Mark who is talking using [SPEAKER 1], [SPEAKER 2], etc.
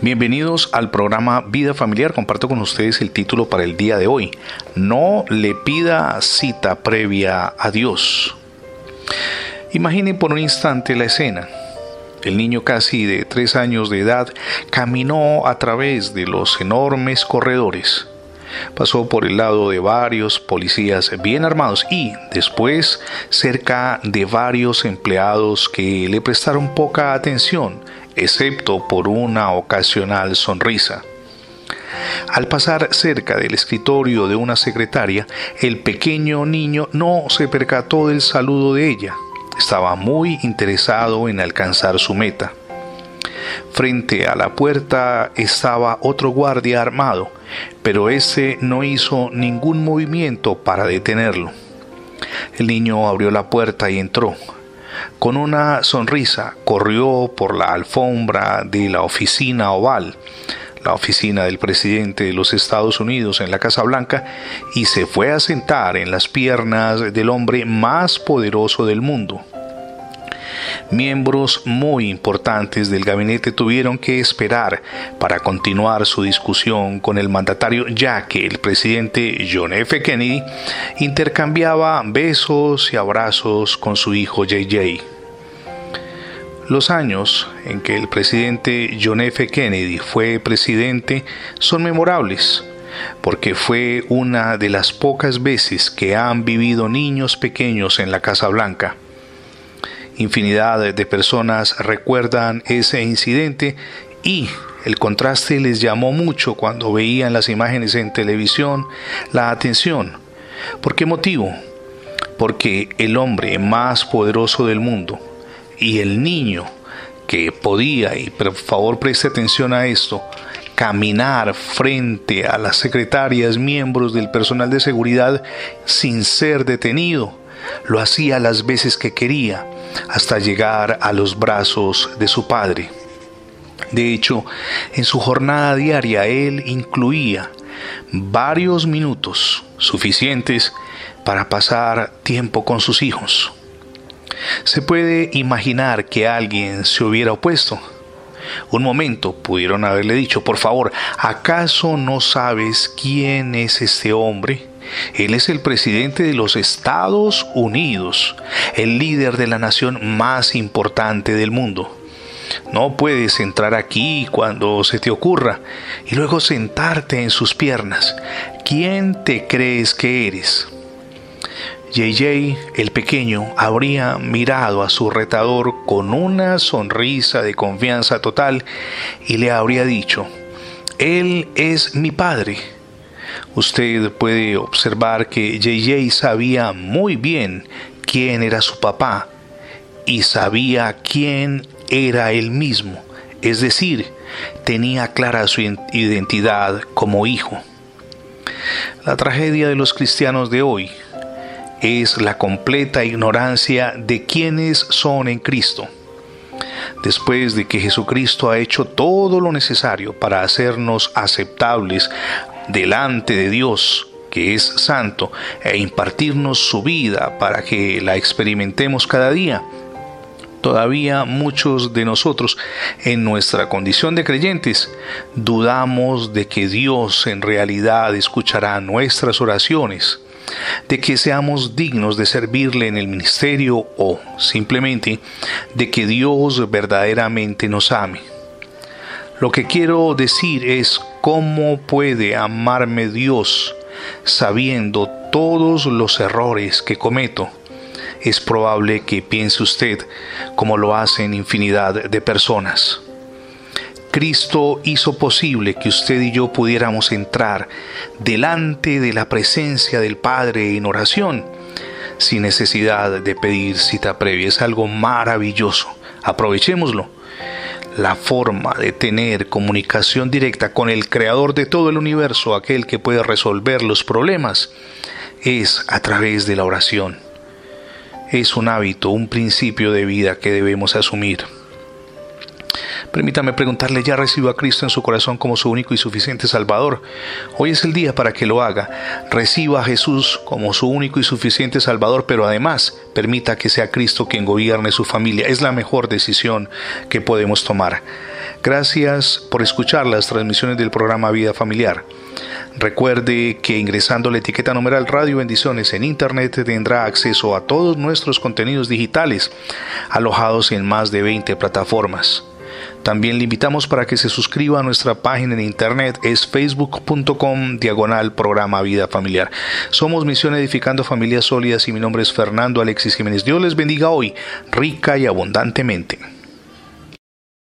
[SPEAKER 1] Bienvenidos al programa Vida Familiar. Comparto con ustedes el título para el día de hoy. No le pida cita previa a Dios. Imaginen por un instante la escena. El niño casi de tres años de edad caminó a través de los enormes corredores. Pasó por el lado de varios policías bien armados y después cerca de varios empleados que le prestaron poca atención excepto por una ocasional sonrisa. Al pasar cerca del escritorio de una secretaria, el pequeño niño no se percató del saludo de ella. Estaba muy interesado en alcanzar su meta. Frente a la puerta estaba otro guardia armado, pero ese no hizo ningún movimiento para detenerlo. El niño abrió la puerta y entró. Con una sonrisa corrió por la alfombra de la oficina oval, la oficina del presidente de los Estados Unidos en la Casa Blanca, y se fue a sentar en las piernas del hombre más poderoso del mundo. Miembros muy importantes del gabinete tuvieron que esperar para continuar su discusión con el mandatario ya que el presidente John F. Kennedy intercambiaba besos y abrazos con su hijo JJ. Los años en que el presidente John F. Kennedy fue presidente son memorables porque fue una de las pocas veces que han vivido niños pequeños en la Casa Blanca. Infinidad de personas recuerdan ese incidente y el contraste les llamó mucho cuando veían las imágenes en televisión la atención. ¿Por qué motivo? Porque el hombre más poderoso del mundo y el niño que podía, y por favor preste atención a esto, caminar frente a las secretarias, miembros del personal de seguridad sin ser detenido, lo hacía las veces que quería hasta llegar a los brazos de su padre. De hecho, en su jornada diaria él incluía varios minutos suficientes para pasar tiempo con sus hijos. Se puede imaginar que alguien se hubiera opuesto. Un momento pudieron haberle dicho, por favor, ¿acaso no sabes quién es este hombre? Él es el presidente de los Estados Unidos, el líder de la nación más importante del mundo. No puedes entrar aquí cuando se te ocurra y luego sentarte en sus piernas. ¿Quién te crees que eres? JJ, el pequeño, habría mirado a su retador con una sonrisa de confianza total y le habría dicho, Él es mi padre usted puede observar que JJ sabía muy bien quién era su papá y sabía quién era él mismo, es decir, tenía clara su identidad como hijo. La tragedia de los cristianos de hoy es la completa ignorancia de quiénes son en Cristo. Después de que Jesucristo ha hecho todo lo necesario para hacernos aceptables delante de Dios, que es santo, e impartirnos su vida para que la experimentemos cada día. Todavía muchos de nosotros en nuestra condición de creyentes dudamos de que Dios en realidad escuchará nuestras oraciones, de que seamos dignos de servirle en el ministerio o simplemente de que Dios verdaderamente nos ame. Lo que quiero decir es cómo puede amarme Dios sabiendo todos los errores que cometo. Es probable que piense usted como lo hacen infinidad de personas. Cristo hizo posible que usted y yo pudiéramos entrar delante de la presencia del Padre en oración sin necesidad de pedir cita previa. Es algo maravilloso. Aprovechémoslo la forma de tener comunicación directa con el creador de todo el universo, aquel que puede resolver los problemas, es a través de la oración. Es un hábito, un principio de vida que debemos asumir. Permítame preguntarle, ¿ya recibió a Cristo en su corazón como su único y suficiente Salvador? Hoy es el día para que lo haga. Reciba a Jesús como su único y suficiente Salvador, pero además permita que sea Cristo quien gobierne su familia. Es la mejor decisión que podemos tomar. Gracias por escuchar las transmisiones del programa Vida Familiar. Recuerde que ingresando la etiqueta numeral Radio Bendiciones en Internet tendrá acceso a todos nuestros contenidos digitales alojados en más de 20 plataformas. También le invitamos para que se suscriba a nuestra página en internet, es facebook.com diagonal programa Vida Familiar. Somos Misión Edificando Familias Sólidas y mi nombre es Fernando Alexis Jiménez. Dios les bendiga hoy, rica y abundantemente.